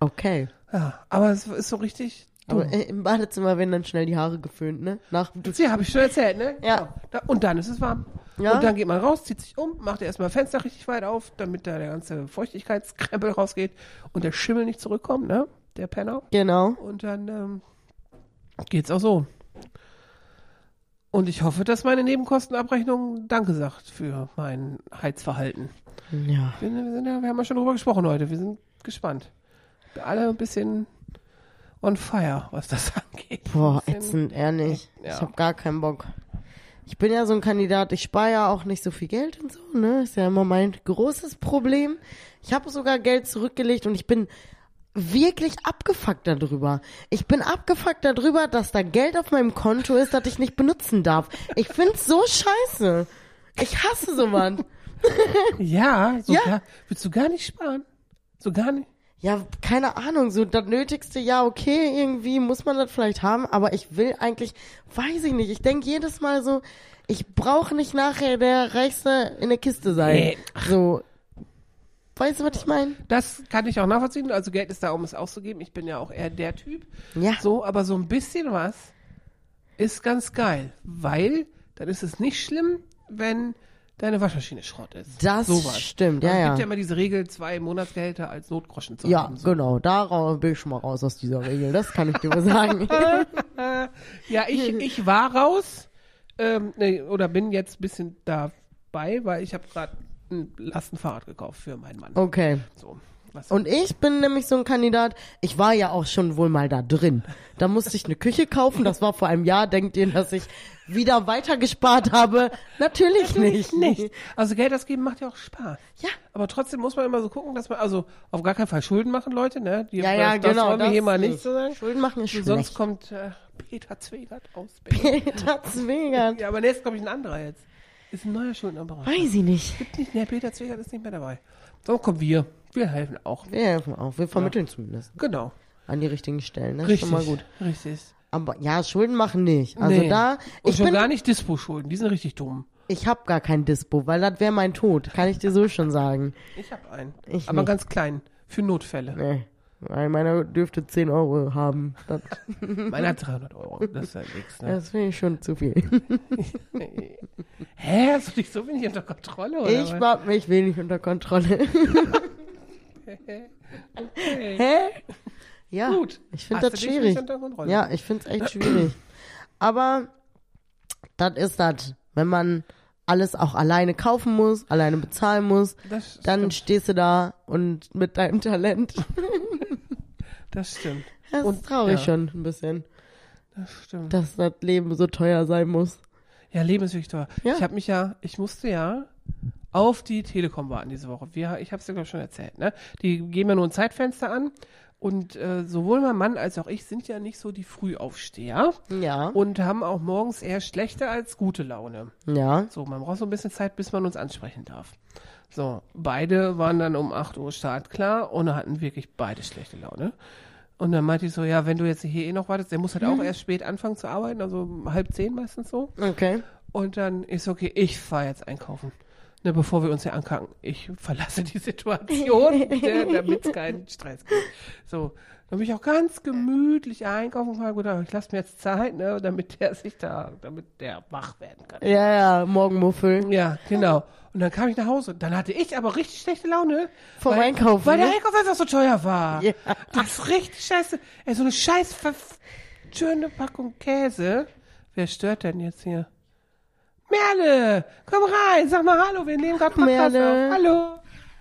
Okay. Ja, aber es ist so richtig Aber äh, im Badezimmer werden dann schnell die Haare geföhnt, ne? Nach dem Duschen. Ja, habe ich schon erzählt, ne? Ja. Genau. Und dann ist es warm. Ja. Und dann geht man raus, zieht sich um, macht erstmal Fenster richtig weit auf, damit da der ganze Feuchtigkeitskrempel rausgeht und der Schimmel nicht zurückkommt, ne? Der Penner. Genau. Und dann ähm, geht's auch so. Und ich hoffe, dass meine Nebenkostenabrechnung Danke sagt für mein Heizverhalten. Ja. Wir, wir, sind ja, wir haben ja schon drüber gesprochen heute. Wir sind gespannt. Wir alle ein bisschen on fire, was das angeht. Boah, ätzend, ehrlich. Ja. Ich hab gar keinen Bock. Ich bin ja so ein Kandidat, ich spare ja auch nicht so viel Geld und so, ne? Ist ja immer mein großes Problem. Ich habe sogar Geld zurückgelegt und ich bin wirklich abgefuckt darüber. Ich bin abgefuckt darüber, dass da Geld auf meinem Konto ist, das ich nicht benutzen darf. Ich find's so scheiße. Ich hasse sowas. Ja, so Ja. Gar, willst du gar nicht sparen? So gar nicht? Ja, keine Ahnung, so das Nötigste, ja, okay, irgendwie muss man das vielleicht haben, aber ich will eigentlich, weiß ich nicht, ich denke jedes Mal so, ich brauche nicht nachher der Reichste in der Kiste sein. Nee. So, weißt du, was ich meine? Das kann ich auch nachvollziehen. Also Geld ist da, um es auszugeben. Ich bin ja auch eher der Typ. Ja. So, aber so ein bisschen was ist ganz geil, weil dann ist es nicht schlimm, wenn deine Waschmaschine Schrott ist. Das Sowas. stimmt, ja, also Es ja. gibt ja immer diese Regel, zwei Monatsgehälter als Notgroschen zu Ja, haben. So. genau, da bin ich schon mal raus aus dieser Regel, das kann ich dir mal sagen. Ja, ich, ich war raus ähm, nee, oder bin jetzt ein bisschen dabei, weil ich habe gerade ein Lastenfahrrad gekauft für meinen Mann. Okay. So, Und ich bin nämlich so ein Kandidat, ich war ja auch schon wohl mal da drin. Da musste ich eine Küche kaufen, das war vor einem Jahr. Denkt ihr, dass ich wieder weiter gespart habe? Natürlich nicht. nicht. Also Geld ausgeben macht ja auch Spaß. Ja. Aber trotzdem muss man immer so gucken, dass man, also auf gar keinen Fall Schulden machen, Leute, ne? Die, Ja, ja, das, das genau. wollen wir das hier mal nicht so sagen. Schulden machen ist Sonst schlecht. kommt äh, Peter Zwegert aus Berlin. Peter Zwegert. ja, aber nächstes glaube ich ein anderer jetzt. Ist ein neuer Schuldnerberater. Weiß ich nicht. Gibt nicht, ne, Peter Zwegert ist nicht mehr dabei. So kommen wir. Wir helfen auch. Wir helfen auch. Wir vermitteln zumindest Genau. an die richtigen Stellen. Das Richtig. ist schon mal gut. Richtig. Aber ja, Schulden machen nicht. Also Nee. da, Und ich schon bin, gar nicht Dispo-Schulden. Die sind richtig dumm. ich habe gar kein Dispo, weil das wäre mein Tod. Kann ich dir so schon sagen. Ich habe einen. Ich aber nicht. ganz klein. Für Notfälle. Nee. Weil meiner dürfte 10 Euro haben. Meiner hat 300 Euro. Das ist halt nichts. Ne? das finde ich schon zu viel. Hä? Hast du dich so wenig unter Kontrolle? Oder Ich was? hab mich wenig unter Kontrolle. Hä? Ja, Gut. ich finde das schwierig. Ja, ich finde es echt schwierig. Aber das ist das. Wenn man alles auch alleine kaufen muss, alleine bezahlen muss, Das dann stimmt. stehst du da und mit deinem Talent. Das stimmt. Das Und- ist traurig ja. schon ein bisschen, Das stimmt. dass das Leben so teuer sein muss. Ja, Leben ist wirklich teuer. Ja. Ich habe mich ja, ich musste ja auf die Telekom warten diese Woche. Wir, ich habe es dir glaube ich schon erzählt. Ne? Die geben ja nur ein Zeitfenster an und äh, sowohl mein Mann als auch ich sind ja nicht so die Frühaufsteher Ja, und haben auch morgens eher schlechte als gute Laune. ja. So, man braucht so ein bisschen Zeit, bis man uns ansprechen darf. So, beide waren dann um 8 Uhr startklar und hatten wirklich beide schlechte Laune. Und dann meinte ich so, ja, wenn du jetzt hier eh noch wartest, der muss halt auch erst spät anfangen zu arbeiten, also halb zehn meistens so. Okay. Und dann ist okay, ich fahre jetzt einkaufen. Ne, bevor wir uns hier ankacken. Ich verlasse die Situation, damit es keinen Stress gibt. So, dann bin ich auch ganz gemütlich einkaufen gefahren. Gut, ich lasse mir jetzt Zeit, ne, damit der sich da, damit der wach werden kann. Ja, ja, Morgenmuffel. Ja, genau. Und dann kam ich nach Hause. Dann hatte ich aber richtig schlechte Laune. Vom weil, Einkaufen, Weil der ne? Einkauf einfach so teuer war. Ja. Das ist richtig scheiße. Ey, so eine scheiß schöne Packung Käse. Wer stört denn jetzt hier? Merle, komm rein, sag mal Hallo, wir nehmen gerade Podcast Merle. auf. Hallo.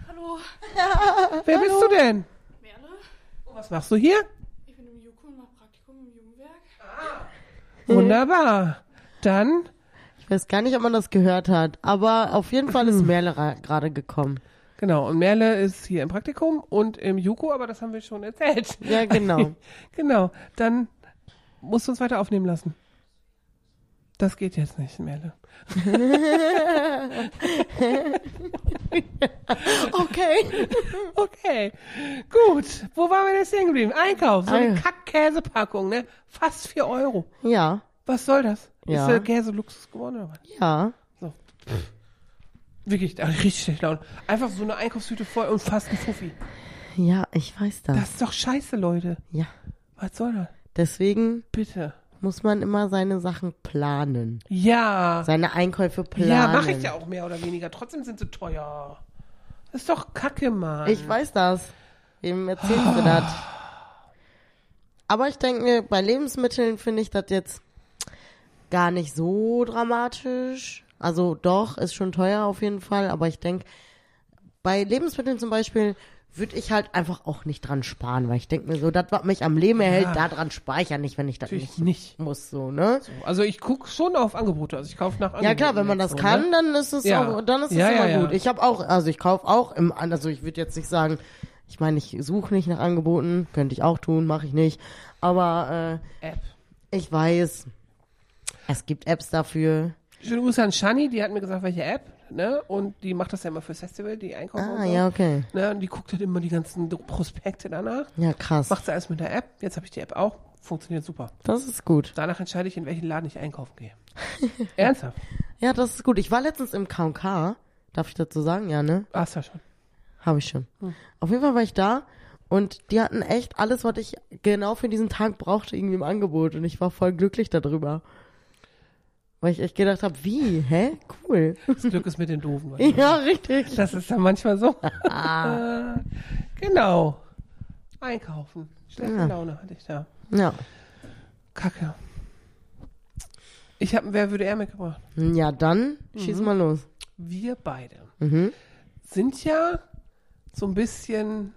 Hallo, Wer bist du denn? Merle. Was machst du hier? Ich bin im Juko und mache Praktikum im Jugendwerk. Wunderbar. Dann, Ich weiß gar nicht, ob man das gehört hat, aber auf jeden Fall ist Merle ra- gerade gekommen. genau, und Merle ist hier im Praktikum und im Juko, aber das haben wir schon erzählt. Ja, genau. Genau, dann musst du uns weiter aufnehmen lassen. Das geht jetzt nicht, Merle. Okay. Okay, gut. Wo waren wir denn stehen geblieben? Einkauf, so eine. Kack-Käsepackung, ne? Fast 4 Euro. Ja, Was soll das? Ja. Ist der Käse Luxus geworden oder was? ja. So. Wirklich, da richtig schlecht Laune. Einfach so eine Einkaufstüte voll und fast ein Fuffi. Ja, ich weiß das. Das ist doch scheiße, Leute. Ja. Was soll das? Deswegen Bitte. Muss man immer seine Sachen planen. Ja. Seine Einkäufe planen. Ja, mache ich ja auch mehr oder weniger. Trotzdem sind sie teuer. Das ist doch Kacke, Mann. Ich weiß das. Wem erzählst du das? Aber ich denke mir, bei Lebensmitteln finde ich das jetzt gar nicht so dramatisch. Also doch, ist schon teuer auf jeden Fall, aber ich denke, bei Lebensmitteln zum Beispiel würde ich halt einfach auch nicht dran sparen, weil ich denke mir so, das, was mich am Leben erhält, daran spare ich ja nicht, wenn ich das Natürlich nicht nicht. muss, so, ne? Also ich gucke schon auf Angebote. Also ich kaufe nach Angeboten. Ja klar, wenn man das so, kann, Ne? dann ist es Ja. auch, dann ist es Ja, immer ja, ja. gut. Ich habe auch, also ich kaufe auch im, also ich würde jetzt nicht sagen, ich meine, ich suche nicht nach Angeboten, könnte ich auch tun, mache ich nicht, aber App. äh, ich weiß, es gibt Apps dafür. Schöne Grüße an Shani, die hat mir gesagt, welche App, ne? Und die macht das ja immer fürs Festival, die Einkaufen Ah, und so. ja, okay. Ne? Und die guckt halt immer die ganzen Prospekte danach. Ja, krass. Macht sie alles mit der App. Jetzt habe ich die App auch. Funktioniert super. Das ist gut. Danach entscheide ich, in welchen Laden ich einkaufen gehe. Ernsthaft? Ja, das ist gut. Ich war letztens im K&K. Darf ich dazu sagen? Ja, ne? Hast du schon. Habe ich schon. Auf jeden Fall war ich da und die hatten echt alles, was ich genau für diesen Tag brauchte, irgendwie im Angebot. Und ich war voll glücklich darüber. Weil ich echt gedacht habe, wie? Hä? Cool. Das Glück ist mit den Doofen. ja, richtig. Das ist dann manchmal so. Genau. Einkaufen. Schlechte Ja. Laune hatte ich da. Ja. Kacke. Ich habe Wer würde er mitgebracht? Ja, dann schieß mal los. Wir beide Mhm. sind ja so ein bisschen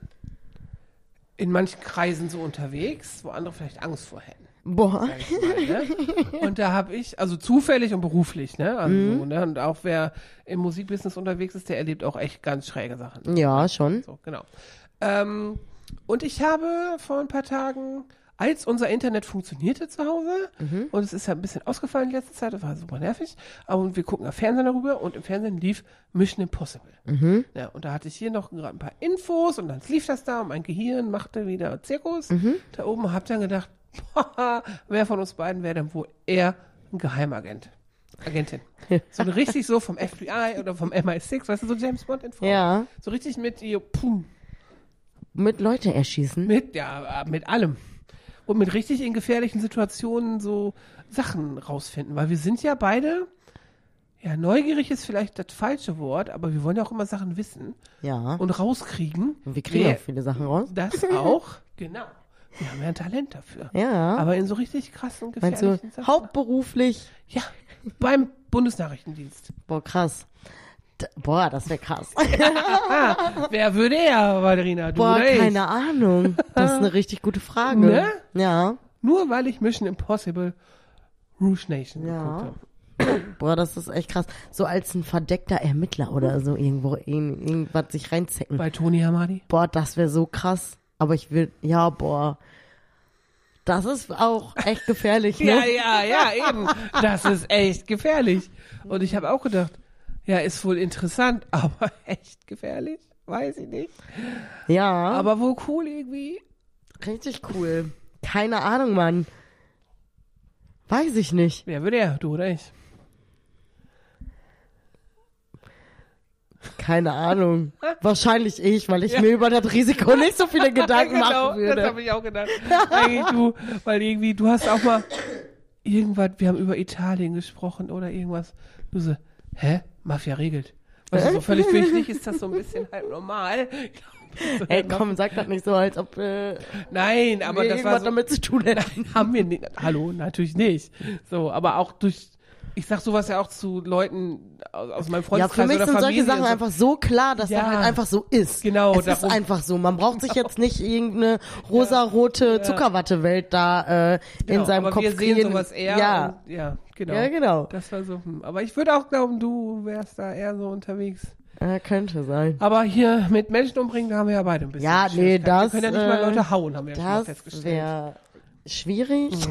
in manchen Kreisen so unterwegs, wo andere vielleicht Angst vor hätten. Boah. mal, ne? Und da habe ich, also zufällig und beruflich, ne? Also, so, ne? Und auch wer im Musikbusiness unterwegs ist, der erlebt auch echt ganz schräge Sachen. Ja, schon. So, genau. Ähm, und ich habe vor ein paar Tagen, als unser Internet funktionierte zu Hause, und es ist ja ein bisschen ausgefallen in letzter Zeit, das war super nervig, aber und wir gucken auf Fernsehen darüber und im Fernsehen lief Mission Impossible. Ja, und da hatte ich hier noch gerade ein paar Infos und dann lief das da und mein Gehirn machte wieder Zirkus. Da oben hab dann gedacht, wer von uns beiden wäre denn wohl eher ein Geheimagent? Agentin. So richtig so vom FBI oder vom MI6, weißt du, so James Bond in Frau. Ja. So richtig mit ihr, pum, Mit Leute erschießen. mit, ja, mit allem. Und mit richtig in gefährlichen Situationen so Sachen rausfinden. Weil wir sind ja beide, ja, neugierig ist vielleicht das falsche Wort, aber wir wollen ja auch immer Sachen wissen Ja. und rauskriegen. Und wir kriegen wer- auch viele Sachen raus. Das auch, genau. Wir haben ja ein Talent dafür. Ja. Aber in so richtig krassen, Meinst du, gefährlichen Sachen. hauptberuflich? Ja, beim Bundesnachrichtendienst. Boah, krass. D boah, das wäre krass. Wer würde er, Valerina? Du Boah, keine Ahnung. Das ist eine richtig gute Frage. Ne? Ja. Nur weil ich Mission Impossible Rouge Nation Ja. geguckt habe. Boah, das ist echt krass. So als ein verdeckter Ermittler oder so irgendwo in, irgendwas sich reinzecken. Bei Tony Hamadi. Boah, das wäre so krass. Aber ich will, ja, boah. Das ist auch echt gefährlich, ne? Ja, ja, ja, eben. Das ist echt gefährlich. Und ich habe auch gedacht, ja, ist wohl interessant, aber echt gefährlich? Weiß ich nicht. Ja, Aber wohl cool irgendwie. richtig cool. Keine Ahnung, Mann. Weiß ich nicht. Wer würde er? Du oder ich? Keine Ahnung. Wahrscheinlich ich, weil ich mir über das Risiko nicht so viele Gedanken genau, machen das würde. habe ich auch gedacht. Eigentlich du, weil irgendwie, du hast auch mal irgendwas, wir haben über Italien gesprochen oder irgendwas. Du so, hä? Mafia regelt. Weißt du, so völlig wichtig ist das so ein bisschen halt normal. So, Ey, komm, sag das nicht so, als ob äh, Nein, aber das war so, damit zu tun hätten. haben wir nicht. Hallo, natürlich nicht. So, aber auch durch, ich sag sowas ja auch zu Leuten aus, meinem Ja, Freundeskreis für mich oder sind solche. Sachen einfach so klar, dass Ja. das halt einfach so ist. Genau, Es ist darum- einfach so. Man braucht sich jetzt nicht irgendeine rosarote Zuckerwattewelt da äh, Genau, in seinem aber Kopf wir sehen sowas eher. Ja, Und, ja, genau. ja, genau. Das war so, hm. aber ich würde auch glauben, du wärst da eher so unterwegs. Ja, könnte sein. Aber hier mit Menschen umbringen, da haben wir ja beide ein bisschen. Ja, nee, das, Wir können ja nicht mal äh, Leute hauen, haben wir ja schon festgestellt. wäre schwierig.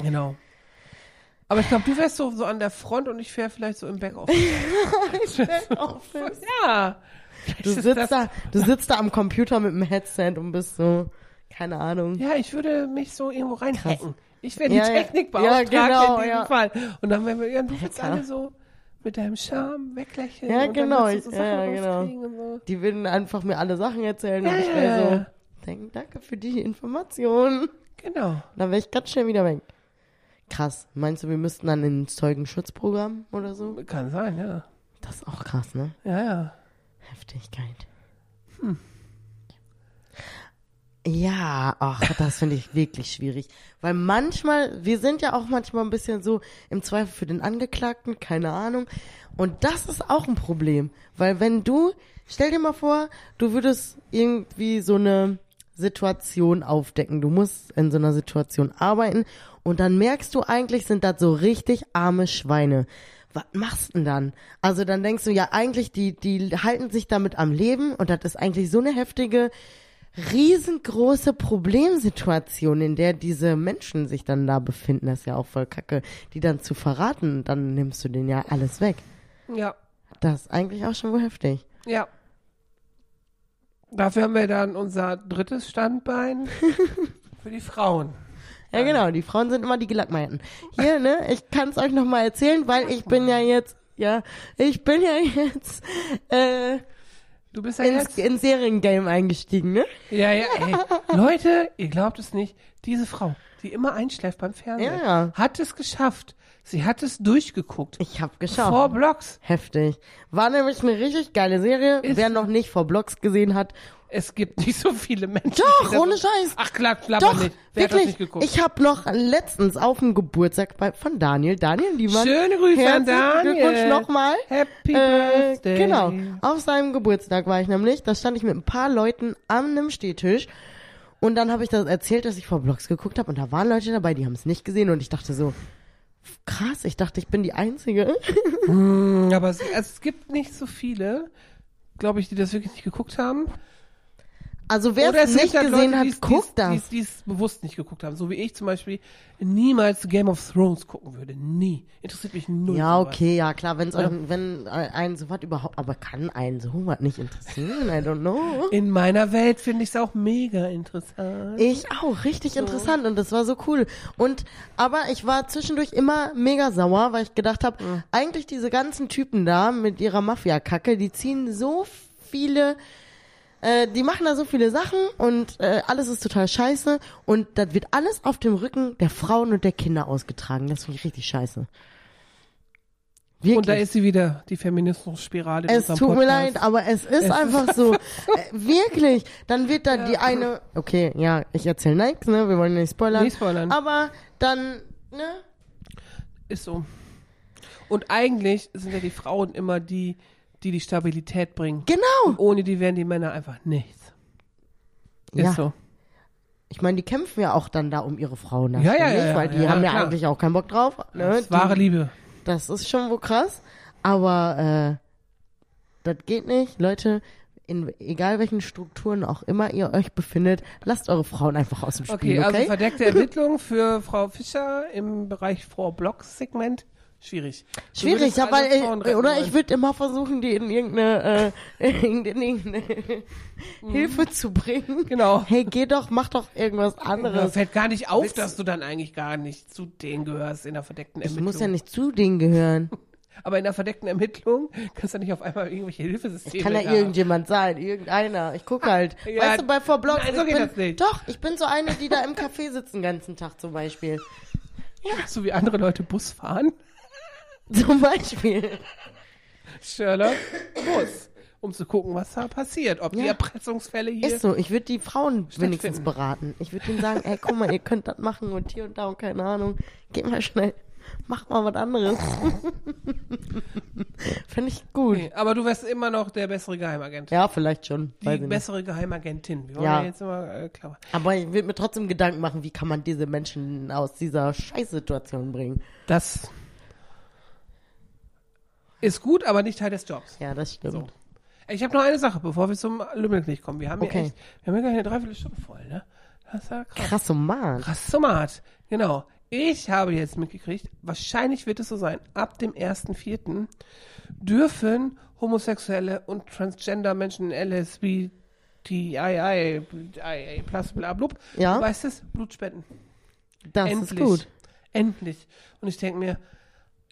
Genau. Aber ich glaube, du wärst so, so an der Front und ich wäre vielleicht so im Backoffice. ja. Du sitzt da, du sitzt da am Computer mit dem Headset und bist so, keine Ahnung. Ja, ich würde mich so irgendwo reinhacken. Ich wäre die Ja, ja. Technikbeauftragte Ja, genau, in diesem ja. Fall. Und dann wären wir, ja, du Alter. alle so mit deinem Charme weglächeln. Ja, und genau, Dann willst du so ja, Sachen genau. rauskriegen und so. Die würden einfach mir alle Sachen erzählen und ich wäre ja. so, denk, danke für die Information. Genau. Dann wäre ich ganz schnell wieder weg. Krass. Meinst du, wir müssten dann ins Zeugenschutzprogramm oder so? Kann sein, ja. Das ist auch krass, ne? Ja, ja. Heftigkeit. Ja, ach, das finde ich wirklich schwierig. Weil manchmal, wir sind ja auch manchmal ein bisschen so im Zweifel für den Angeklagten, keine Ahnung. Und das ist auch ein Problem. Weil wenn du, stell dir mal vor, du würdest irgendwie so eine Situation aufdecken. Du musst in so einer Situation arbeiten und dann merkst du eigentlich, sind das so richtig arme Schweine. Was machst du denn dann? Also dann denkst du ja eigentlich, die, die halten sich damit am Leben und das ist eigentlich so eine heftige, riesengroße Problemsituation, in der diese Menschen sich dann da befinden. Das ist ja auch voll kacke, die dann zu verraten, dann nimmst du denen ja alles weg. Ja. Das ist eigentlich auch schon wohl heftig. Ja. Dafür haben wir dann unser drittes Standbein für die Frauen. Ja, genau, die Frauen sind immer die Gelackmeierten. Hier, ne, ich kann es euch nochmal erzählen, weil ich bin ja jetzt, ja, ich bin ja jetzt äh, Du bist ja ins, jetzt. ins Seriengame eingestiegen, ne? Ja, ja, ey. Leute, ihr glaubt es nicht. Diese Frau, die immer einschläft beim Fernsehen, Ja. hat es geschafft. Sie hat es durchgeguckt. Ich hab geschaut. Vor Blocks. Heftig. War nämlich eine richtig geile Serie. Ist- Wer noch nicht vor Blogs gesehen hat. Es gibt nicht so viele Menschen. Doch, ohne so- Scheiß. Ach klar, klapper Doch, nicht. Wer hat das wirklich. nicht geguckt? Ich habe noch letztens auf dem Geburtstag bei, von Daniel, Daniel Liemann. Schöne Grüße an Daniel. Glückwunsch nochmal. Happy Äh, Birthday. genau. Auf seinem Geburtstag war ich nämlich. Da stand ich mit ein paar Leuten an einem Stehtisch. Und dann habe ich das erzählt, dass ich vor Blogs geguckt habe. Und da waren Leute dabei, die haben es nicht gesehen. Und ich dachte so, krass, ich dachte, ich bin die Einzige. Hm, Aber es, es gibt nicht so viele, glaube ich, die das wirklich nicht geguckt haben. Also wer es nicht halt gesehen Leute, hat, die's- guckt das. die's- die's bewusst nicht geguckt haben. So wie ich zum Beispiel niemals Game of Thrones gucken würde. Nie. Interessiert mich null. Ja, okay, ja klar, wenn's Ja. euch, wenn einen sowas überhaupt, aber kann einen sowas nicht interessieren? I don't know. In meiner Welt finde ich es auch mega interessant. Ich auch, richtig interessant und das war so cool. Und aber ich war zwischendurch immer mega sauer, weil ich gedacht habe, eigentlich diese ganzen Typen da mit ihrer Mafia-Kacke, die ziehen so viele, äh, die machen da so viele Sachen und äh, alles ist total scheiße und das wird alles auf dem Rücken der Frauen und der Kinder ausgetragen. Das finde ich richtig scheiße. Wirklich. Und da ist sie wieder, die Feminismus-Spirale. in Es tut mir Podcast. leid, aber es ist einfach so. Äh, wirklich. Dann wird da die eine. Okay, ja, ich erzähle nichts, ne? Wir wollen nicht spoilern. Nicht spoilern. Aber dann, ne? Ist so. Und eigentlich sind ja die Frauen immer die, die die Stabilität bringen. Genau. Ohne die wären die Männer einfach nichts. Ist Ja. so. Ich meine, die kämpfen ja auch dann da um ihre Frauen. da Ja, ja, ja, Weil die ja, haben ja klar. eigentlich auch keinen Bock drauf. Ne? Das ist wahre die, Liebe. das ist schon wohl krass. Aber, äh, das geht nicht. Leute, in egal welchen Strukturen auch immer ihr euch befindet, lasst eure Frauen einfach aus dem Spiel, Okay, okay? also verdeckte Ermittlung für Frau Fischer im Bereich Frau Blocks Segment. Schwierig. Du Schwierig, ja, weil, Frauen äh, retten oder ich würde immer versuchen, die in irgendeine, äh, in irgendeine Hilfe zu bringen. Genau. Hey, geh doch, mach doch irgendwas Mir anderes. fällt gar nicht auf, Willst- dass du dann eigentlich gar nicht zu denen gehörst in der verdeckten Ich Ermittlung. muss ja nicht zu denen gehören. Aber in der verdeckten Ermittlung kannst du nicht auf einmal irgendwelche Hilfesysteme Kann ja haben. irgendjemand sein, irgendeiner. Ich gucke halt. Ja, weißt du, bei Four Blocks, nein, so ich geht bin, das nicht. doch, ich bin so eine, die da im Café sitzt den ganzen Tag zum Beispiel. So wie andere Leute Bus fahren. Zum Beispiel. Sherlock Bus. Um zu gucken, was da passiert. Ob die Ja. Erpressungsfälle hier. Ist so, ich würde die Frauen wenigstens beraten. Ich würde ihnen sagen, ey, guck mal, ihr könnt das machen und hier und da und keine Ahnung. Geht mal schnell. Mach mal was anderes. Finde ich gut. Okay, aber du wärst immer noch der bessere Geheimagent. Ja, vielleicht schon. Die ich nicht. bessere Geheimagentin. Wir wollen Ja. ja, jetzt immer äh, klar. Aber ich würde mir trotzdem Gedanken machen, wie kann man diese Menschen aus dieser Scheißsituation bringen. Das ist gut, aber nicht Teil des Jobs. Ja, das stimmt. So. Ich habe noch eine Sache, bevor wir zum Lümmelknecht kommen. Wir haben Okay. ja echt, wir haben gar eine Dreiviertelstunde voll, ne? Das ist ja krass. Krass, oh Mann. Krass Tomat. Genau. Ich habe jetzt mitgekriegt, wahrscheinlich wird es so sein, ab dem 1.4. dürfen homosexuelle und transgender Menschen LSB, TII, plus bla blub, Ja. du weißt es, Blut spenden. Das Endlich. ist gut. Endlich. Und ich denke mir,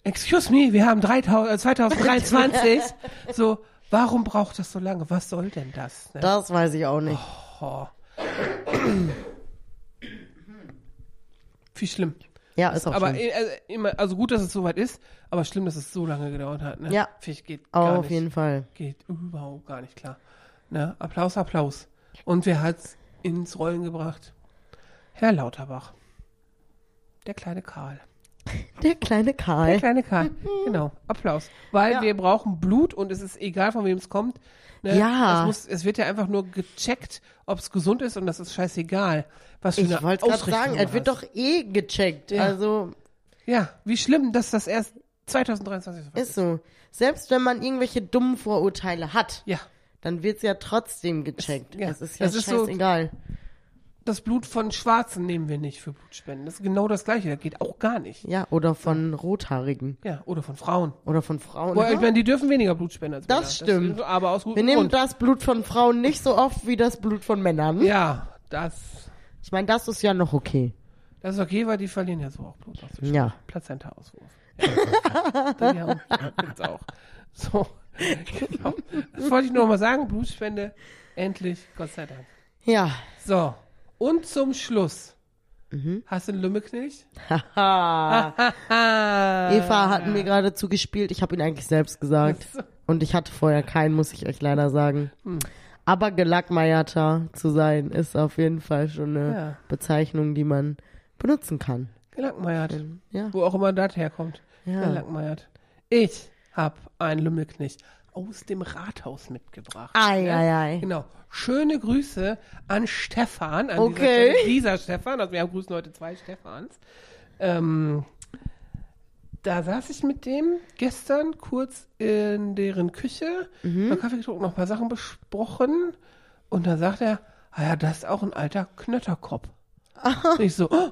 excuse me, wir haben 3000, äh, 2023. so, warum braucht das so lange? Was soll denn das? Ne? Das weiß ich auch nicht. Oh. Viel schlimm. Ja, ist auch aber schlimm. äh, also, immer, also gut, dass es soweit ist, aber schlimm, dass es so lange gedauert hat. Ne? Ja. Finde ich, geht gar Auf nicht. jeden Fall. Geht überhaupt gar nicht klar. Ne? Applaus, Applaus. Und wer hat's ins Rollen gebracht? Herr Lauterbach. Der kleine Karl. Der kleine Der Karl. kleine Karl. genau. Applaus. Weil Ja. wir brauchen Blut und es ist egal, von wem es kommt. Ne? Ja. Es, muss, es wird ja einfach nur gecheckt, ob es gesund ist und das ist scheißegal. Was für Ich wollte gerade sagen, es wird doch eh gecheckt. Ja. Also Ja, wie schlimm, dass das erst 2023 so weit ist so. Selbst wenn man irgendwelche dummen Vorurteile hat, Ja. dann wird's ja trotzdem gecheckt. ja, Es ist ja das ist so- scheißegal. Das Blut von Schwarzen nehmen wir nicht für Blutspenden. Das ist genau das Gleiche. Das geht auch gar nicht. ja, oder von Rothaarigen. Ja, oder von Frauen. Oder von Frauen. Boah, ich meine, die dürfen weniger Blut spenden als Das Männer. stimmt. ist aber aus Wir gutem nehmen Grund. das Blut von Frauen nicht so oft wie das Blut von Männern. Ja, das, Ich meine, das ist ja noch okay. das ist okay, weil die verlieren ja so auch Blut. Ja. Plazenta-Auswurf. Ja. gibt's auch. So. Genau. Das wollte ich nur noch mal sagen. Blutspende. Endlich. Gott sei Dank. Ja. So. Und zum Schluss. Mhm. Hast du einen Lümmelknecht? Haha. Ah. Eva hat mir gerade zugespielt. Ich habe ihn eigentlich selbst gesagt. Und ich hatte vorher keinen, muss ich euch leider sagen. Hm. Aber gelackmeierter zu sein, ist auf jeden Fall schon eine Ja. Bezeichnung, die man benutzen kann. Gelackmeiert. Ja. Wo auch immer das herkommt. Ja. Gelackmeiert. Ich habe einen Lümmelknecht aus dem Rathaus mitgebracht. Ei, ei, ei. Genau. Schöne Grüße an Stefan. An Okay. Dieser, dieser Stefan. Also wir haben grüßen heute zwei Stefans. Ähm, da saß ich mit dem gestern kurz in deren Küche, Mhm. mal Kaffee getrunken, noch ein paar Sachen besprochen. Und da sagt er, ah ja, das ist auch ein alter Knötterkopf. Und ich so, oh,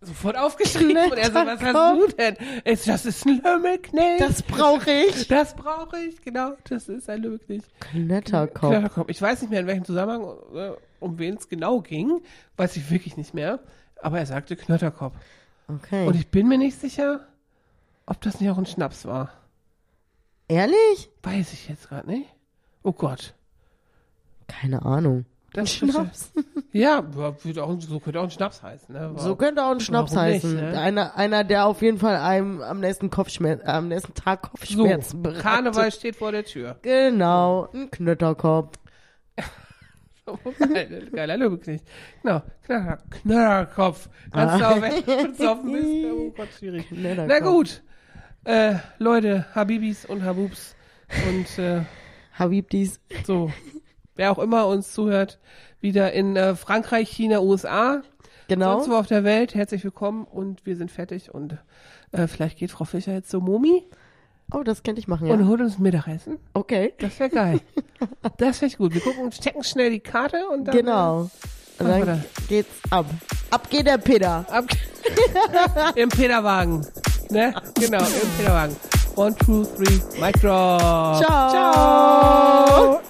sofort aufgeschrieben. Und er so, was hast du denn? So, das ist ein Lümmelknecht. Das brauche ich. Das brauche ich, genau. Das ist ein Lümmelknecht. Knötterkopf. Knötterkopf. Ich weiß nicht mehr, in welchem Zusammenhang, äh, um wen es genau ging. Weiß ich wirklich nicht mehr. Aber er sagte Knötterkopf. Okay. Und ich bin mir nicht sicher, ob das nicht auch ein Schnaps war. Ehrlich? Weiß ich jetzt gerade nicht. Oh Gott. Keine Ahnung. Das Schnaps. Ja, auch, so könnte auch ein Schnaps heißen. Ne? So könnte auch ein Schnaps nicht, heißen. ne? einer, einer, der auf jeden Fall einem am nächsten Kopfschmerz, am nächsten Tag so, Kopfschmerzen bereitet. Karneval steht vor der Tür. Genau, ein Knötterkopf. Geil, Geiler Lümmelknecht. Genau, Knöller, Knöllerkopf. Kannst du Ah. du auf dem Mist. Oh Gott, schwierig. Na gut. Äh, Leute, Habibis und Habubs und äh, Habibdis. so, wer auch immer uns zuhört, wieder in äh, Frankreich, China, USA, Genau. sonst wo auf der Welt, herzlich willkommen und wir sind fertig und äh, vielleicht geht Frau Fischer jetzt zur Momi Oh, das könnte ich machen, ja. und holt uns Mittagessen. Okay. Das wäre geil. das wäre gut. Wir gucken, checken schnell die Karte und dann Genau. Und Machen wir dann geht's ab. Ab geht der Peter. Ab Im Peterwagen. Ne? Genau, im Peterwagen. One, two, three, Mic drop. Ciao. Ciao.